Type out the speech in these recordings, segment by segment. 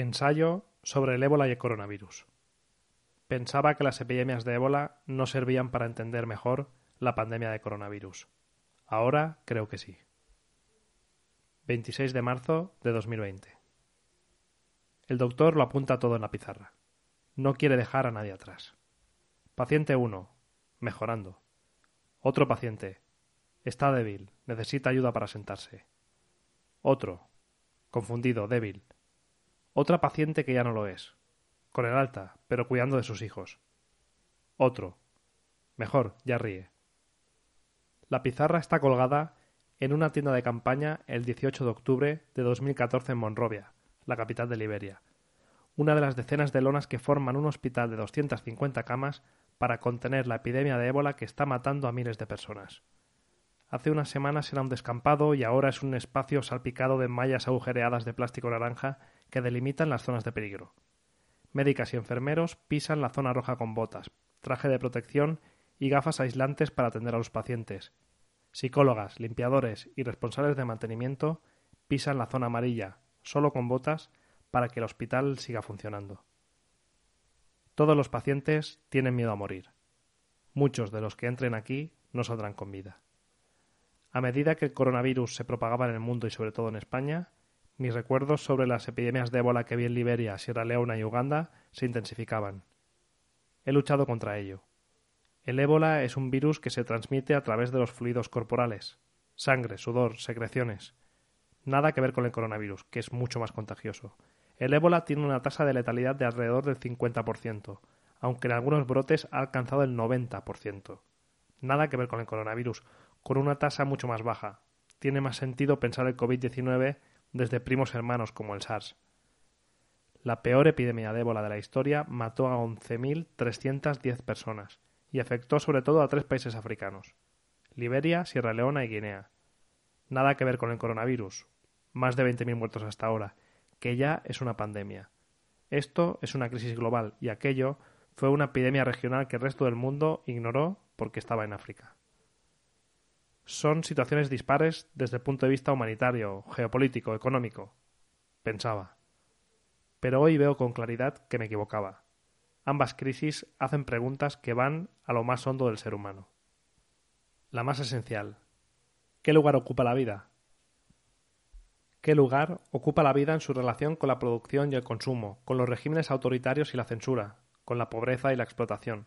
Ensayo sobre el ébola y el coronavirus. Pensaba que las epidemias de ébola no servían para entender mejor la pandemia de coronavirus. Ahora creo que sí. 26 de marzo de 2020. El doctor lo apunta todo en la pizarra. No quiere dejar a nadie atrás. Paciente 1. Mejorando. Otro paciente. Está débil. Necesita ayuda para sentarse. Otro. Confundido, débil. Otra paciente que ya no lo es. Con el alta, pero cuidando de sus hijos. Otro. Mejor, ya ríe. La pizarra está colgada en una tienda de campaña el 18 de octubre de 2014 en Monrovia, la capital de Liberia, una de las decenas de lonas que forman un hospital de 250 camas para contener la epidemia de ébola que está matando a miles de personas. Hace unas semanas era un descampado y ahora es un espacio salpicado de mallas agujereadas de plástico naranja que delimitan las zonas de peligro. Médicas y enfermeros pisan la zona roja con botas, traje de protección y gafas aislantes para atender a los pacientes. Psicólogas, limpiadores y responsables de mantenimiento pisan la zona amarilla, solo con botas, para que el hospital siga funcionando. Todos los pacientes tienen miedo a morir. Muchos de los que entren aquí no saldrán con vida. A medida que el coronavirus se propagaba en el mundo y sobre todo en España, mis recuerdos sobre las epidemias de ébola que vi en Liberia, Sierra Leona y Uganda se intensificaban. He luchado contra ello. El ébola es un virus que se transmite a través de los fluidos corporales, sangre, sudor, secreciones. Nada que ver con el coronavirus, que es mucho más contagioso. El ébola tiene una tasa de letalidad de alrededor del 50%, aunque en algunos brotes ha alcanzado el 90%. Nada que ver con el coronavirus, con una tasa mucho más baja. Tiene más sentido pensar el COVID-19 desde primos hermanos como el SARS. La peor epidemia de ébola de la historia mató a 11.310 personas y afectó sobre todo a tres países africanos: Liberia, Sierra Leona y Guinea. Nada que ver con el coronavirus, más de 20.000 muertos hasta ahora, que ya es una pandemia. Esto es una crisis global y aquello fue una epidemia regional que el resto del mundo ignoró porque estaba en África son situaciones dispares desde el punto de vista humanitario, geopolítico, económico. Pensaba. Pero hoy veo con claridad que me equivocaba. Ambas crisis hacen preguntas que van a lo más hondo del ser humano. La más esencial. ¿Qué lugar ocupa la vida? ¿Qué lugar ocupa la vida en su relación con la producción y el consumo, con los regímenes autoritarios y la censura, con la pobreza y la explotación,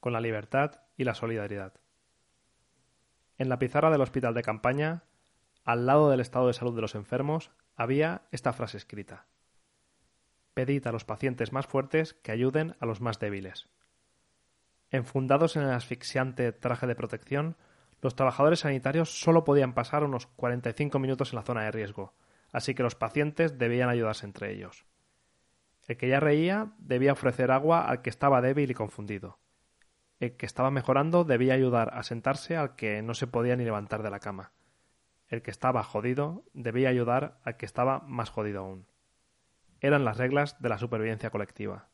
con la libertad y la solidaridad? En la pizarra del hospital de campaña, al lado del estado de salud de los enfermos, había esta frase escrita. Pedid a los pacientes más fuertes que ayuden a los más débiles. Enfundados en el asfixiante traje de protección, los trabajadores sanitarios solo podían pasar unos 45 minutos en la zona de riesgo, así que los pacientes debían ayudarse entre ellos. El que ya reía debía ofrecer agua al que estaba débil y confundido. El que estaba mejorando debía ayudar a sentarse al que no se podía ni levantar de la cama. El que estaba jodido debía ayudar al que estaba más jodido aún. Eran las reglas de la supervivencia colectiva.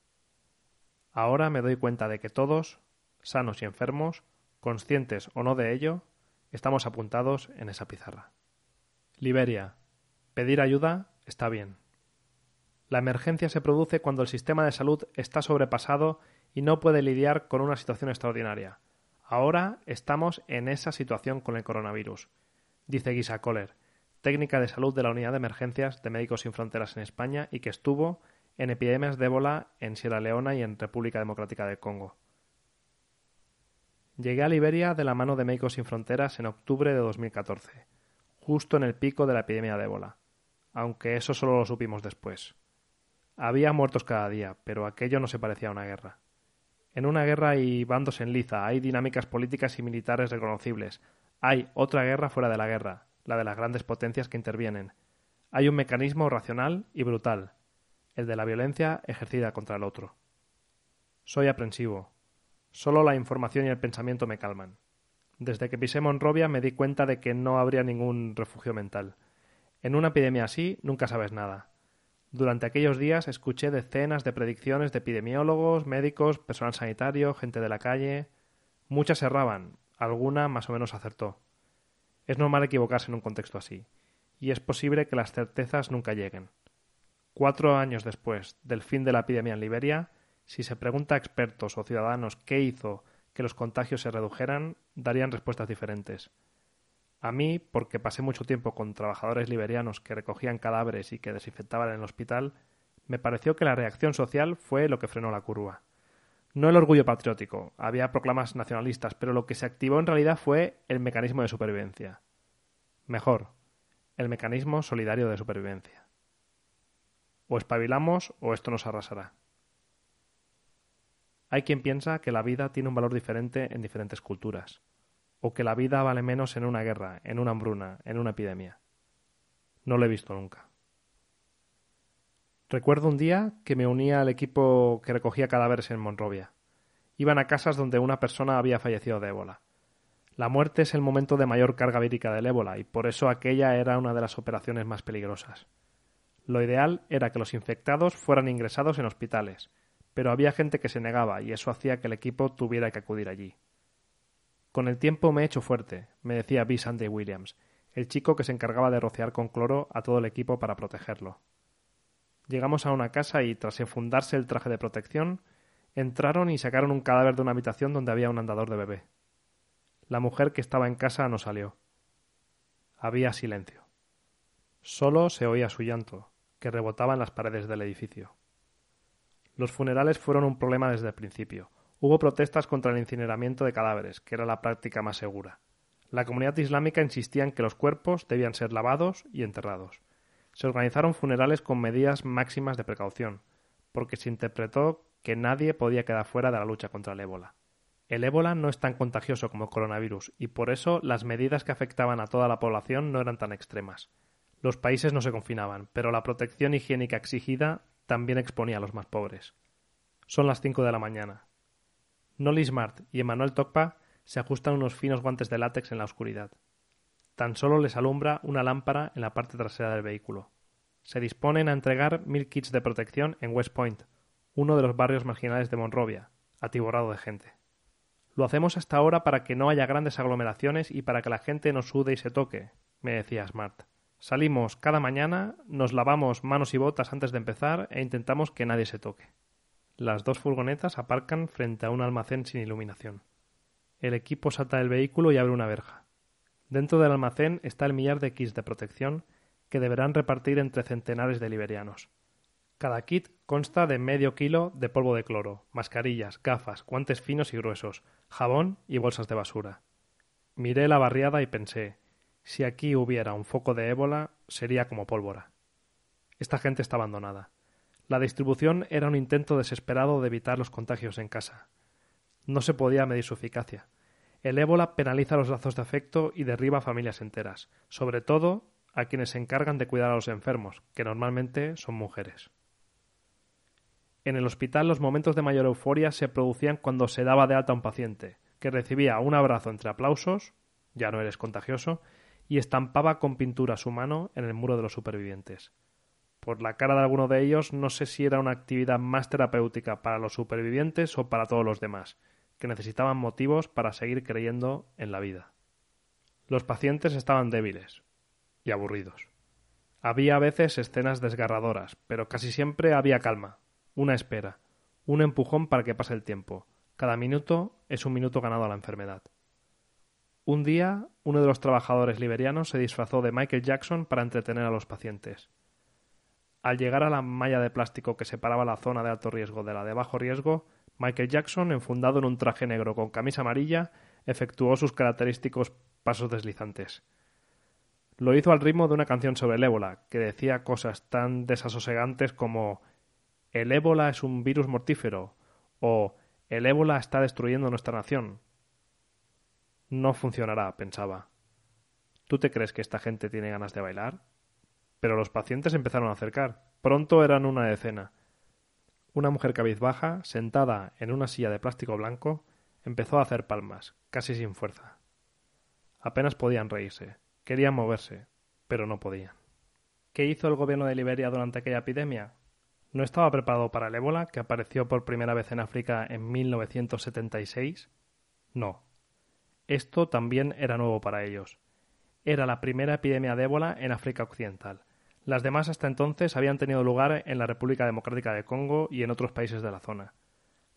Ahora me doy cuenta de que todos, sanos y enfermos, conscientes o no de ello, estamos apuntados en esa pizarra. Liberia. Pedir ayuda está bien. La emergencia se produce cuando el sistema de salud está sobrepasado y no puede lidiar con una situación extraordinaria. Ahora estamos en esa situación con el coronavirus, dice Gisa Kohler, técnica de salud de la Unidad de Emergencias de Médicos Sin Fronteras en España y que estuvo en epidemias de ébola en Sierra Leona y en República Democrática del Congo. Llegué a Liberia de la mano de Médicos Sin Fronteras en octubre de 2014, justo en el pico de la epidemia de ébola, aunque eso solo lo supimos después. Había muertos cada día, pero aquello no se parecía a una guerra. En una guerra hay bandos en liza, hay dinámicas políticas y militares reconocibles. Hay otra guerra fuera de la guerra, la de las grandes potencias que intervienen. Hay un mecanismo racional y brutal, el de la violencia ejercida contra el otro. Soy aprensivo. Solo la información y el pensamiento me calman. Desde que pisé Monrovia me di cuenta de que no habría ningún refugio mental. En una epidemia así nunca sabes nada. Durante aquellos días escuché decenas de predicciones de epidemiólogos, médicos, personal sanitario, gente de la calle. Muchas erraban, alguna más o menos acertó. Es normal equivocarse en un contexto así, y es posible que las certezas nunca lleguen. cuatro años después del fin de la epidemia en Liberia, si se pregunta a expertos o ciudadanos qué hizo que los contagios se redujeran, darían respuestas diferentes. A mí, porque pasé mucho tiempo con trabajadores liberianos que recogían cadáveres y que desinfectaban en el hospital, me pareció que la reacción social fue lo que frenó la curva. No el orgullo patriótico, había proclamas nacionalistas, pero lo que se activó en realidad fue el mecanismo de supervivencia. Mejor, el mecanismo solidario de supervivencia. O espabilamos o esto nos arrasará. Hay quien piensa que la vida tiene un valor diferente en diferentes culturas, o que la vida vale menos en una guerra, en una hambruna, en una epidemia. No lo he visto nunca. Recuerdo un día que me unía al equipo que recogía cadáveres en Monrovia. Iban a casas donde una persona había fallecido de ébola. La muerte es el momento de mayor carga vírica del ébola y por eso aquella era una de las operaciones más peligrosas. Lo ideal era que los infectados fueran ingresados en hospitales, pero había gente que se negaba y eso hacía que el equipo tuviera que acudir allí. Con el tiempo me he hecho fuerte, me decía B. Sunday Williams, el chico que se encargaba de rociar con cloro a todo el equipo para protegerlo. Llegamos a una casa y, tras enfundarse el traje de protección, entraron y sacaron un cadáver de una habitación donde había un andador de bebé. La mujer que estaba en casa no salió. Había silencio. Solo se oía su llanto, que rebotaba en las paredes del edificio. Los funerales fueron un problema desde el principio. Hubo protestas contra el incineramiento de cadáveres, que era la práctica más segura. La comunidad islámica insistía en que los cuerpos debían ser lavados y enterrados se organizaron funerales con medidas máximas de precaución, porque se interpretó que nadie podía quedar fuera de la lucha contra el ébola. El ébola no es tan contagioso como el coronavirus y por eso las medidas que afectaban a toda la población no eran tan extremas. Los países no se confinaban, pero la protección higiénica exigida también exponía a los más pobres. Son las cinco de la mañana. Nolly Smart y Emmanuel Tokpa se ajustan unos finos guantes de látex en la oscuridad. Tan solo les alumbra una lámpara en la parte trasera del vehículo. Se disponen a entregar mil kits de protección en West Point, uno de los barrios marginales de Monrovia, atiborrado de gente. Lo hacemos hasta ahora para que no haya grandes aglomeraciones y para que la gente no sude y se toque, me decía Smart. Salimos cada mañana, nos lavamos manos y botas antes de empezar e intentamos que nadie se toque. Las dos furgonetas aparcan frente a un almacén sin iluminación. El equipo salta del vehículo y abre una verja. Dentro del almacén está el millar de kits de protección que deberán repartir entre centenares de liberianos. Cada kit consta de medio kilo de polvo de cloro, mascarillas, gafas, guantes finos y gruesos, jabón y bolsas de basura. Miré la barriada y pensé si aquí hubiera un foco de ébola sería como pólvora. Esta gente está abandonada. La distribución era un intento desesperado de evitar los contagios en casa. No se podía medir su eficacia. El ébola penaliza los lazos de afecto y derriba familias enteras, sobre todo a quienes se encargan de cuidar a los enfermos, que normalmente son mujeres. En el hospital los momentos de mayor euforia se producían cuando se daba de alta a un paciente, que recibía un abrazo entre aplausos, ya no eres contagioso, y estampaba con pintura su mano en el muro de los supervivientes. Por la cara de alguno de ellos no sé si era una actividad más terapéutica para los supervivientes o para todos los demás, que necesitaban motivos para seguir creyendo en la vida. Los pacientes estaban débiles y aburridos. Había a veces escenas desgarradoras, pero casi siempre había calma, una espera, un empujón para que pase el tiempo. Cada minuto es un minuto ganado a la enfermedad. Un día, uno de los trabajadores liberianos se disfrazó de Michael Jackson para entretener a los pacientes. Al llegar a la malla de plástico que separaba la zona de alto riesgo de la de bajo riesgo, Michael Jackson, enfundado en un traje negro con camisa amarilla, efectuó sus característicos pasos deslizantes. Lo hizo al ritmo de una canción sobre el ébola, que decía cosas tan desasosegantes como el ébola es un virus mortífero o el ébola está destruyendo nuestra nación. No funcionará, pensaba. ¿Tú te crees que esta gente tiene ganas de bailar? Pero los pacientes empezaron a acercar. Pronto eran una decena. Una mujer cabizbaja, sentada en una silla de plástico blanco, empezó a hacer palmas, casi sin fuerza. Apenas podían reírse, querían moverse, pero no podían. ¿Qué hizo el gobierno de Liberia durante aquella epidemia? ¿No estaba preparado para el ébola, que apareció por primera vez en África en 1976? No. Esto también era nuevo para ellos. Era la primera epidemia de ébola en África Occidental Las demás hasta entonces habían tenido lugar en la República Democrática de Congo y en otros países de la zona.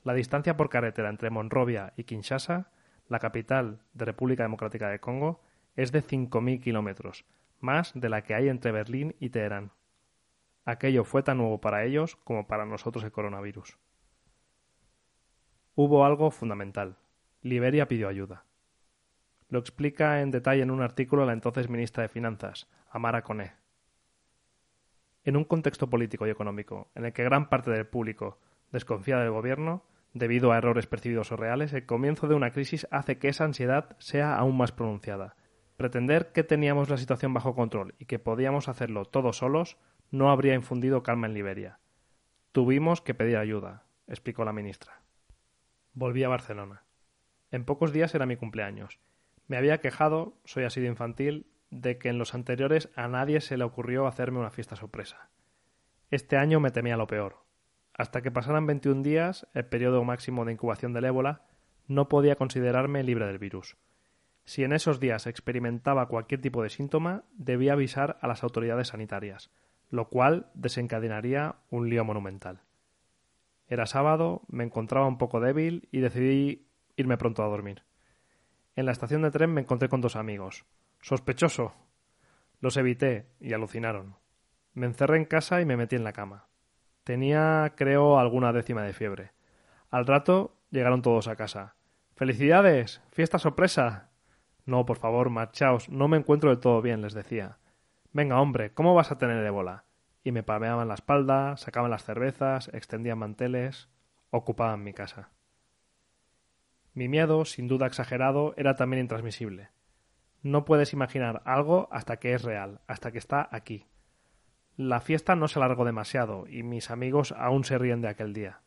La distancia por carretera entre Monrovia y Kinshasa, la capital de República Democrática de Congo, es de 5.000 kilómetros, más de la que hay entre Berlín y Teherán. Aquello fue tan nuevo para ellos como para nosotros el coronavirus. Hubo algo fundamental. Liberia pidió ayuda. Lo explica en detalle en un artículo la entonces ministra de Finanzas, Amara Kone. En un contexto político y económico en el que gran parte del público desconfía del gobierno, debido a errores percibidos o reales, el comienzo de una crisis hace que esa ansiedad sea aún más pronunciada. Pretender que teníamos la situación bajo control y que podíamos hacerlo todos solos no habría infundido calma en Liberia. Tuvimos que pedir ayuda, explicó la ministra. Volví a Barcelona. En pocos días era mi cumpleaños. Me había quejado, soy así de infantil, de que en los anteriores a nadie se le ocurrió hacerme una fiesta sorpresa. Este año me temía lo peor. Hasta que pasaran 21 días, el periodo máximo de incubación del ébola, no podía considerarme libre del virus. Si en esos días experimentaba cualquier tipo de síntoma, debía avisar a las autoridades sanitarias, lo cual desencadenaría un lío monumental. Era sábado, me encontraba un poco débil y decidí irme pronto a dormir. En la estación de tren me encontré con dos amigos. Sospechoso. Los evité y alucinaron. Me encerré en casa y me metí en la cama. Tenía, creo, alguna décima de fiebre. Al rato llegaron todos a casa. ¡Felicidades! ¡Fiesta sorpresa! No, por favor, marchaos. No me encuentro del todo bien, les decía. Venga, hombre, ¿cómo vas a tener ébola? Y me palmeaban la espalda, sacaban las cervezas, extendían manteles, ocupaban mi casa. Mi miedo, sin duda exagerado, era también intransmisible. No puedes imaginar algo hasta que es real, hasta que está aquí. La fiesta no se alargó demasiado y mis amigos aún se ríen de aquel día.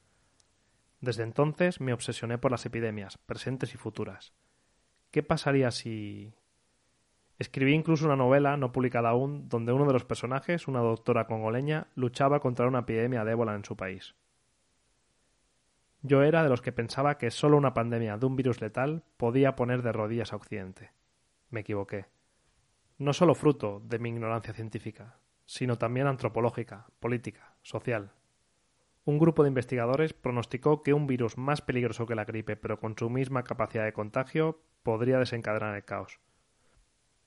Desde entonces me obsesioné por las epidemias, presentes y futuras. ¿Qué pasaría si... Escribí incluso una novela, no publicada aún, donde uno de los personajes, una doctora congoleña, luchaba contra una epidemia de ébola en su país. Yo era de los que pensaba que solo una pandemia de un virus letal podía poner de rodillas a Occidente. Me equivoqué. No solo fruto de mi ignorancia científica, sino también antropológica, política, social. Un grupo de investigadores pronosticó que un virus más peligroso que la gripe, pero con su misma capacidad de contagio, podría desencadenar el caos.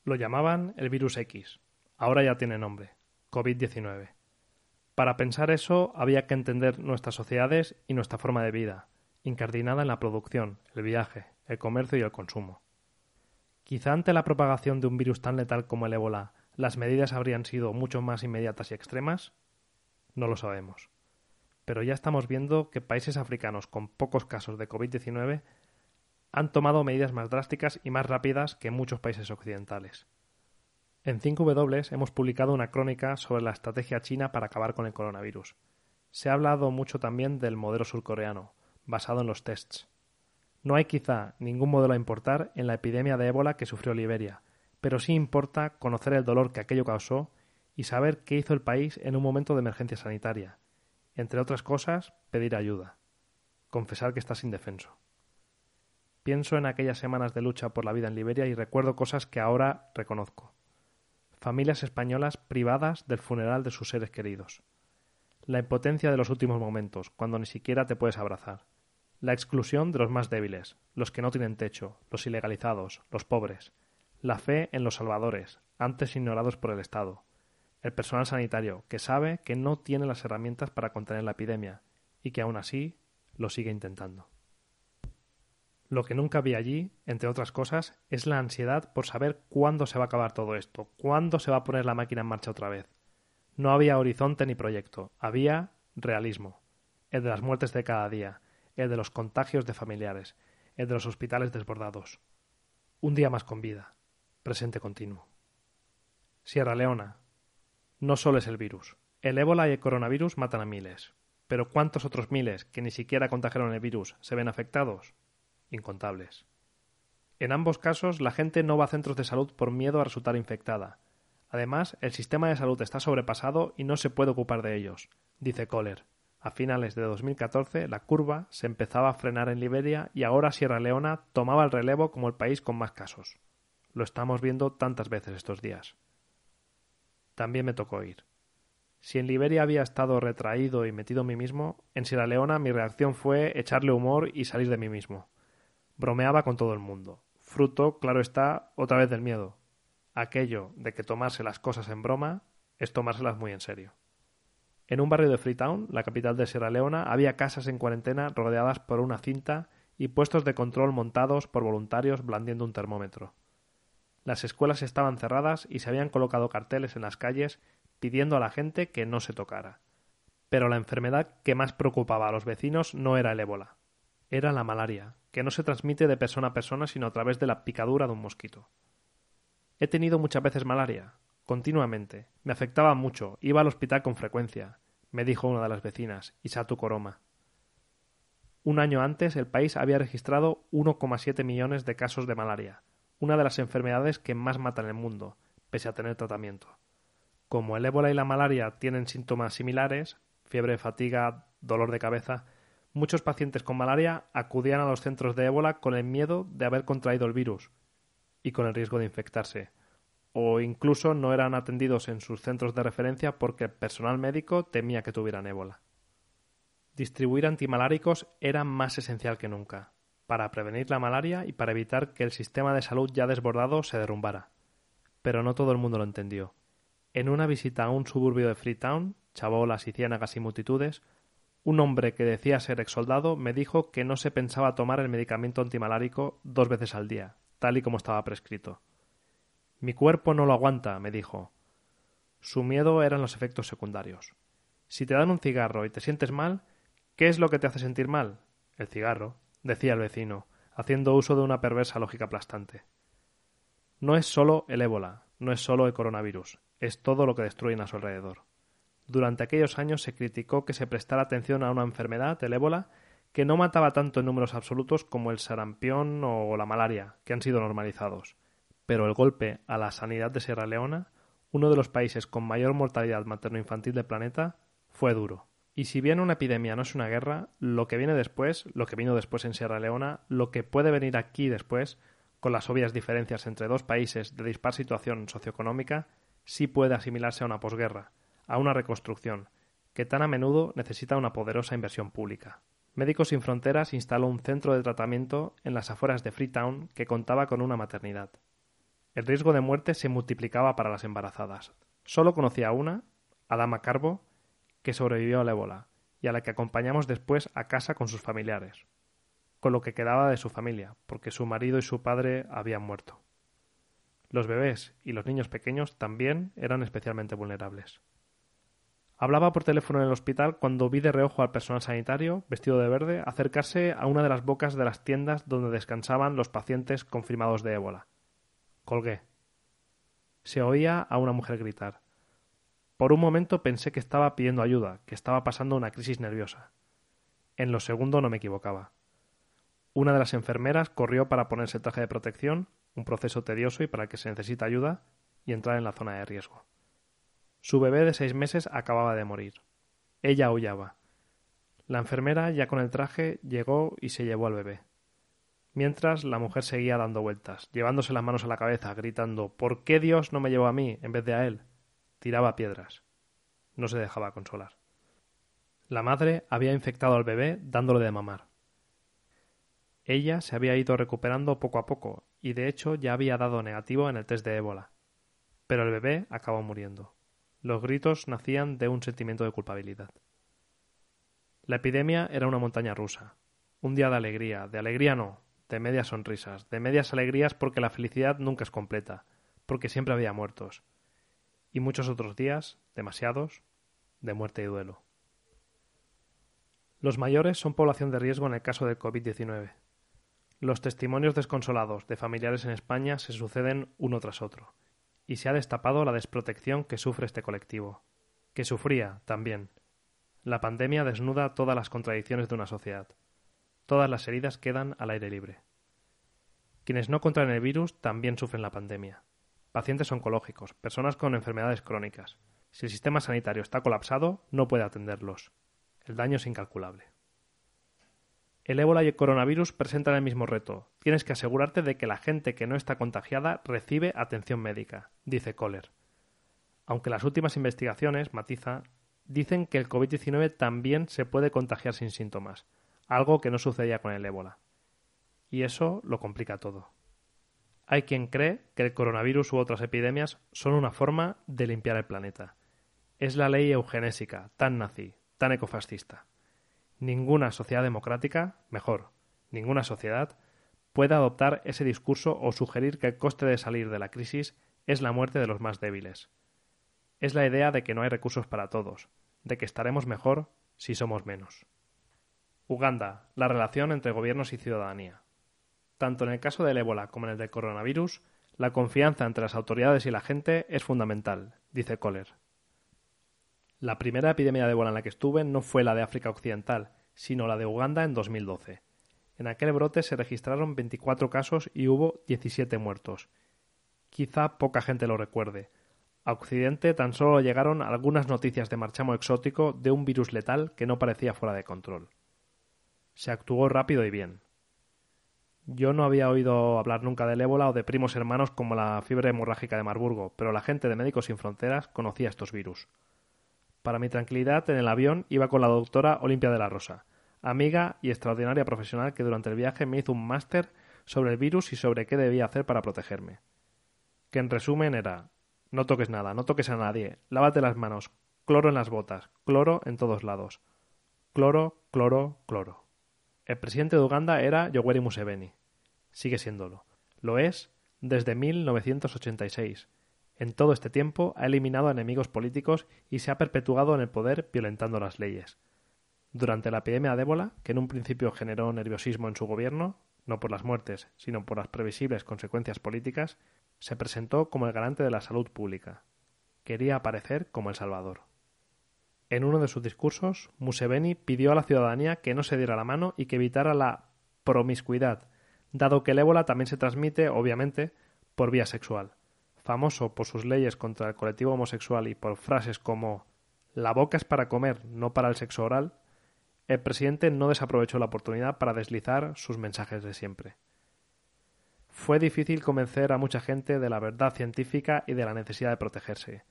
Lo llamaban el virus X. Ahora ya tiene nombre. COVID-19. Para pensar eso había que entender nuestras sociedades y nuestra forma de vida, incardinada en la producción, el viaje, el comercio y el consumo. Quizá ante la propagación de un virus tan letal como el ébola, las medidas habrían sido mucho más inmediatas y extremas. No lo sabemos. Pero ya estamos viendo que países africanos con pocos casos de COVID-19 han tomado medidas más drásticas y más rápidas que muchos países occidentales. En 5W hemos publicado una crónica sobre la estrategia china para acabar con el coronavirus. Se ha hablado mucho también del modelo surcoreano, basado en los tests. No hay quizá ningún modelo a importar en la epidemia de ébola que sufrió Liberia, pero sí importa conocer el dolor que aquello causó y saber qué hizo el país en un momento de emergencia sanitaria. Entre otras cosas, pedir ayuda. Confesar que estás indefenso. Pienso en aquellas semanas de lucha por la vida en Liberia y recuerdo cosas que ahora reconozco. Familias españolas privadas del funeral de sus seres queridos. La impotencia de los últimos momentos, cuando ni siquiera te puedes abrazar. La exclusión de los más débiles, los que no tienen techo, los ilegalizados, los pobres. La fe en los salvadores, antes ignorados por el Estado. El personal sanitario, que sabe que no tiene las herramientas para contener la epidemia y que aún así lo sigue intentando. Lo que nunca vi allí, entre otras cosas, es la ansiedad por saber cuándo se va a acabar todo esto, cuándo se va a poner la máquina en marcha otra vez. No había horizonte ni proyecto, había realismo. El de las muertes de cada día, el de los contagios de familiares, el de los hospitales desbordados. Un día más con vida, presente continuo. Sierra Leona. No solo es el virus. El ébola y el coronavirus matan a miles. Pero ¿cuántos otros miles que ni siquiera contagiaron el virus se ven afectados? incontables. En ambos casos, la gente no va a centros de salud por miedo a resultar infectada. Además, el sistema de salud está sobrepasado y no se puede ocupar de ellos, dice Kohler. A finales de 2014, la curva se empezaba a frenar en Liberia y ahora Sierra Leona tomaba el relevo como el país con más casos. Lo estamos viendo tantas veces estos días. También me tocó ir. Si en Liberia había estado retraído y metido en mí mismo, en Sierra Leona mi reacción fue echarle humor y salir de mí mismo. Bromeaba con todo el mundo. Fruto, claro está, otra vez del miedo. Aquello de que tomarse las cosas en broma es tomárselas muy en serio. En un barrio de Freetown, la capital de Sierra Leona, había casas en cuarentena rodeadas por una cinta y puestos de control montados por voluntarios blandiendo un termómetro. Las escuelas estaban cerradas y se habían colocado carteles en las calles pidiendo a la gente que no se tocara. Pero la enfermedad que más preocupaba a los vecinos no era el ébola, era la malaria, que no se transmite de persona a persona sino a través de la picadura de un mosquito. He tenido muchas veces malaria, continuamente. Me afectaba mucho, iba al hospital con frecuencia, me dijo una de las vecinas, Isatu Koroma. Un año antes el país había registrado 1,7 millones de casos de malaria, una de las enfermedades que más matan en el mundo, pese a tener tratamiento. Como el ébola y la malaria tienen síntomas similares, fiebre, fatiga, dolor de cabeza, muchos pacientes con malaria acudían a los centros de ébola con el miedo de haber contraído el virus y con el riesgo de infectarse, o incluso no eran atendidos en sus centros de referencia porque el personal médico temía que tuvieran ébola. Distribuir antimaláricos era más esencial que nunca, para prevenir la malaria y para evitar que el sistema de salud ya desbordado se derrumbara. Pero no todo el mundo lo entendió. En una visita a un suburbio de Freetown, chabolas y ciénagas y multitudes, un hombre que decía ser exsoldado me dijo que no se pensaba tomar el medicamento antimalárico dos veces al día, tal y como estaba prescrito. Mi cuerpo no lo aguanta, me dijo. Su miedo eran los efectos secundarios. Si te dan un cigarro y te sientes mal, ¿qué es lo que te hace sentir mal? El cigarro, decía el vecino, haciendo uso de una perversa lógica aplastante. No es solo el ébola, no es solo el coronavirus, es todo lo que destruyen a su alrededor. Durante aquellos años se criticó que se prestara atención a una enfermedad, el ébola, que no mataba tanto en números absolutos como el sarampión o la malaria, que han sido normalizados. Pero el golpe a la sanidad de Sierra Leona, uno de los países con mayor mortalidad materno-infantil del planeta, fue duro. Y si bien una epidemia no es una guerra, lo que viene después, lo que vino después en Sierra Leona, lo que puede venir aquí después, con las obvias diferencias entre dos países de dispar situación socioeconómica, sí puede asimilarse a una posguerra, a una reconstrucción, que tan a menudo necesita una poderosa inversión pública. Médicos Sin Fronteras instaló un centro de tratamiento en las afueras de Freetown que contaba con una maternidad. El riesgo de muerte se multiplicaba para las embarazadas. Solo conocía a una, Adama Carbo, que sobrevivió al ébola y a la que acompañamos después a casa con sus familiares, con lo que quedaba de su familia, porque su marido y su padre habían muerto. Los bebés y los niños pequeños también eran especialmente vulnerables. Hablaba por teléfono en el hospital cuando vi de reojo al personal sanitario, vestido de verde, acercarse a una de las bocas de las tiendas donde descansaban los pacientes confirmados de ébola. Colgué. Se oía a una mujer gritar. Por un momento pensé que estaba pidiendo ayuda, que estaba pasando una crisis nerviosa. En lo segundo no me equivocaba. Una de las enfermeras corrió para ponerse traje de protección, un proceso tedioso y para el que se necesita ayuda, y entrar en la zona de riesgo. Su bebé de seis meses acababa de morir. Ella aullaba. La enfermera, ya con el traje, llegó y se llevó al bebé. Mientras la mujer seguía dando vueltas, llevándose las manos a la cabeza, gritando ¿Por qué Dios no me llevó a mí en vez de a él? Tiraba piedras. No se dejaba consolar. La madre había infectado al bebé dándole de mamar. Ella se había ido recuperando poco a poco y de hecho ya había dado negativo en el test de ébola. Pero el bebé acabó muriendo. Los gritos nacían de un sentimiento de culpabilidad. La epidemia era una montaña rusa. Un día de alegría, de alegría no, de medias sonrisas, de medias alegrías porque la felicidad nunca es completa, porque siempre había muertos. Y muchos otros días, demasiados, de muerte y duelo. Los mayores son población de riesgo en el caso del COVID-19. Los testimonios desconsolados de familiares en España se suceden uno tras otro, y se ha destapado la desprotección que sufre este colectivo, que sufría también. La pandemia desnuda todas las contradicciones de una sociedad. Todas las heridas quedan al aire libre. Quienes no contraen el virus también sufren la pandemia. Pacientes oncológicos, personas con enfermedades crónicas. Si el sistema sanitario está colapsado, no puede atenderlos. El daño es incalculable. El ébola y el coronavirus presentan el mismo reto. Tienes que asegurarte de que la gente que no está contagiada recibe atención médica, dice Kohler. Aunque las últimas investigaciones, matiza, dicen que el COVID-19 también se puede contagiar sin síntomas, algo que no sucedía con el ébola. Y eso lo complica todo. Hay quien cree que el coronavirus u otras epidemias son una forma de limpiar el planeta. Es la ley eugenésica, tan nazi, tan ecofascista. Ninguna sociedad democrática, mejor, ninguna sociedad, puede adoptar ese discurso o sugerir que el coste de salir de la crisis es la muerte de los más débiles. Es la idea de que no hay recursos para todos, de que estaremos mejor si somos menos. Uganda, la relación entre gobiernos y ciudadanía. Tanto en el caso del ébola como en el del coronavirus, la confianza entre las autoridades y la gente es fundamental, dice Kohler. La primera epidemia de ébola en la que estuve no fue la de África Occidental, sino la de Uganda en 2012. En aquel brote se registraron 24 casos y hubo 17 muertos. Quizá poca gente lo recuerde. A Occidente tan solo llegaron algunas noticias de marchamo exótico de un virus letal que no parecía fuera de control. Se actuó rápido y bien. Yo no había oído hablar nunca del ébola o de primos hermanos como la fiebre hemorrágica de Marburgo, pero la gente de Médicos Sin Fronteras conocía estos virus. Para mi tranquilidad, en el avión iba con la doctora Olimpia de la Rosa, amiga y extraordinaria profesional que durante el viaje me hizo un máster sobre el virus y sobre qué debía hacer para protegerme. Que en resumen era no toques nada, no toques a nadie, lávate las manos, cloro en las botas, cloro en todos lados. Cloro, cloro, cloro. El presidente de Uganda era Yoweri Museveni. Sigue siéndolo. Lo es desde 1986. En todo este tiempo ha eliminado enemigos políticos y se ha perpetuado en el poder violentando las leyes. Durante la epidemia de ébola, que en un principio generó nerviosismo en su gobierno, no por las muertes, sino por las previsibles consecuencias políticas, se presentó como el garante de la salud pública. Quería aparecer como el Salvador. En uno de sus discursos, Museveni pidió a la ciudadanía que no se diera la mano y que evitara la promiscuidad, dado que el ébola también se transmite, obviamente, por vía sexual. Famoso por sus leyes contra el colectivo homosexual y por frases como la boca es para comer, no para el sexo oral, el presidente no desaprovechó la oportunidad para deslizar sus mensajes de siempre. Fue difícil convencer a mucha gente de la verdad científica y de la necesidad de protegerse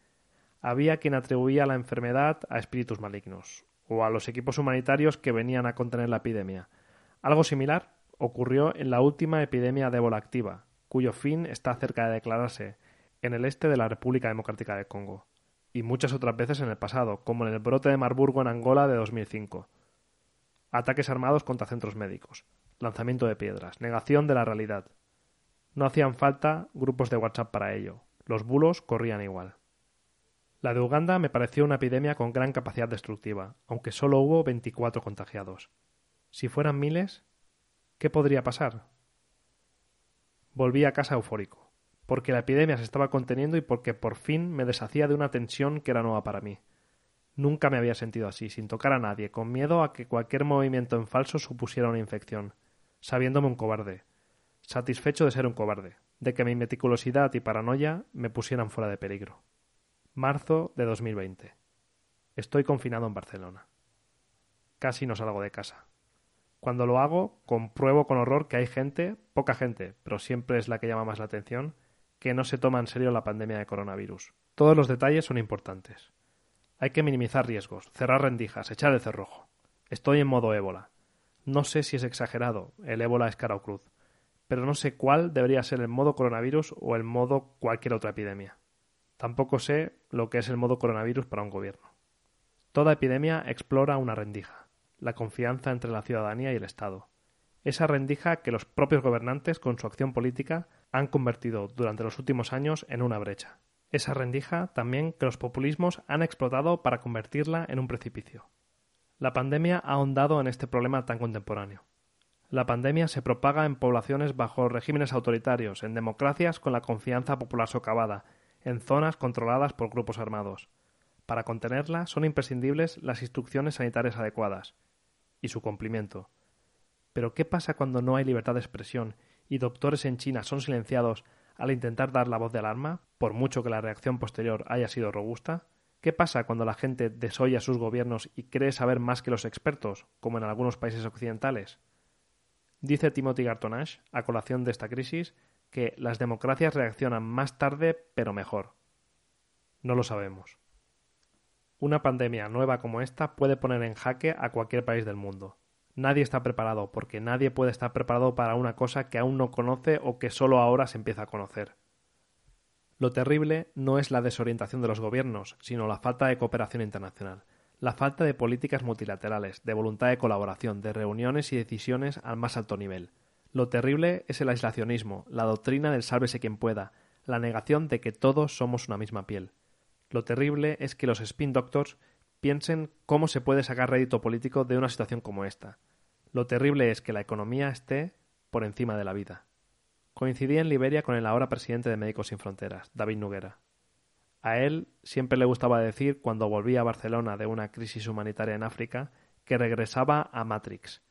había quien atribuía la enfermedad a espíritus malignos, o a los equipos humanitarios que venían a contener la epidemia. Algo similar ocurrió en la última epidemia de ébola activa, cuyo fin está cerca de declararse, en el este de la República Democrática de Congo, y muchas otras veces en el pasado, como en el brote de Marburgo en Angola de 2005. Ataques armados contra centros médicos, lanzamiento de piedras, negación de la realidad. No hacían falta grupos de WhatsApp para ello. Los bulos corrían igual. La de Uganda me pareció una epidemia con gran capacidad destructiva, aunque solo hubo 24 contagiados. Si fueran miles, ¿qué podría pasar? Volví a casa eufórico, porque la epidemia se estaba conteniendo y porque por fin me deshacía de una tensión que era nueva para mí. Nunca me había sentido así, sin tocar a nadie, con miedo a que cualquier movimiento en falso supusiera una infección, sabiéndome un cobarde, satisfecho de ser un cobarde, de que mi meticulosidad y paranoia me pusieran fuera de peligro. Marzo de 2020. Estoy confinado en Barcelona. Casi no salgo de casa. Cuando lo hago, compruebo con horror que hay gente, poca gente, pero siempre es la que llama más la atención, que no se toma en serio la pandemia de coronavirus. Todos los detalles son importantes. Hay que minimizar riesgos, cerrar rendijas, echar el cerrojo. Estoy en modo ébola. No sé si es exagerado, el ébola es cara o cruz, pero no sé cuál debería ser el modo coronavirus o el modo cualquier otra epidemia. Tampoco sé lo que es el modo coronavirus para un gobierno. Toda epidemia explora una rendija, la confianza entre la ciudadanía y el Estado. Esa rendija que los propios gobernantes, con su acción política, han convertido durante los últimos años en una brecha. Esa rendija también que los populismos han explotado para convertirla en un precipicio. La pandemia ha ahondado en este problema tan contemporáneo. La pandemia se propaga en poblaciones bajo regímenes autoritarios, en democracias con la confianza popular socavada en zonas controladas por grupos armados. Para contenerla son imprescindibles las instrucciones sanitarias adecuadas y su cumplimiento. Pero ¿qué pasa cuando no hay libertad de expresión y doctores en China son silenciados al intentar dar la voz de alarma, por mucho que la reacción posterior haya sido robusta? ¿Qué pasa cuando la gente desoye a sus gobiernos y cree saber más que los expertos, como en algunos países occidentales? Dice Timothy Gartonash, a colación de esta crisis, que las democracias reaccionan más tarde pero mejor. No lo sabemos. Una pandemia nueva como esta puede poner en jaque a cualquier país del mundo. Nadie está preparado, porque nadie puede estar preparado para una cosa que aún no conoce o que solo ahora se empieza a conocer. Lo terrible no es la desorientación de los gobiernos, sino la falta de cooperación internacional, la falta de políticas multilaterales, de voluntad de colaboración, de reuniones y decisiones al más alto nivel. Lo terrible es el aislacionismo, la doctrina del sálvese quien pueda, la negación de que todos somos una misma piel. Lo terrible es que los spin doctors piensen cómo se puede sacar rédito político de una situación como esta. Lo terrible es que la economía esté por encima de la vida. Coincidí en Liberia con el ahora presidente de Médicos Sin Fronteras, David Nuguera. A él siempre le gustaba decir, cuando volvía a Barcelona de una crisis humanitaria en África, que regresaba a Matrix.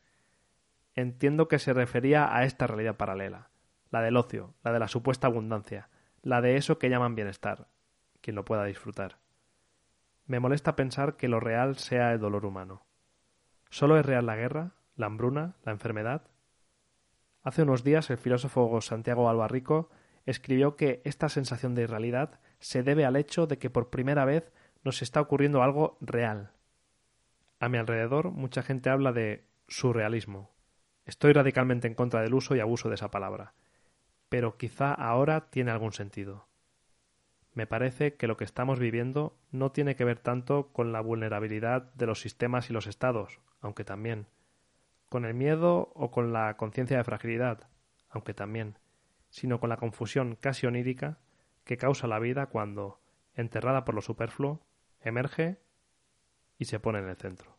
Entiendo que se refería a esta realidad paralela, la del ocio, la de la supuesta abundancia, la de eso que llaman bienestar, quien lo pueda disfrutar. Me molesta pensar que lo real sea el dolor humano. ¿Solo es real la guerra, la hambruna, la enfermedad? Hace unos días el filósofo Santiago Albarrico escribió que esta sensación de irrealidad se debe al hecho de que por primera vez nos está ocurriendo algo real. A mi alrededor mucha gente habla de surrealismo. Estoy radicalmente en contra del uso y abuso de esa palabra, pero quizá ahora tiene algún sentido. Me parece que lo que estamos viviendo no tiene que ver tanto con la vulnerabilidad de los sistemas y los estados, aunque también, con el miedo o con la conciencia de fragilidad, aunque también, sino con la confusión casi onírica que causa la vida cuando, enterrada por lo superfluo, emerge y se pone en el centro.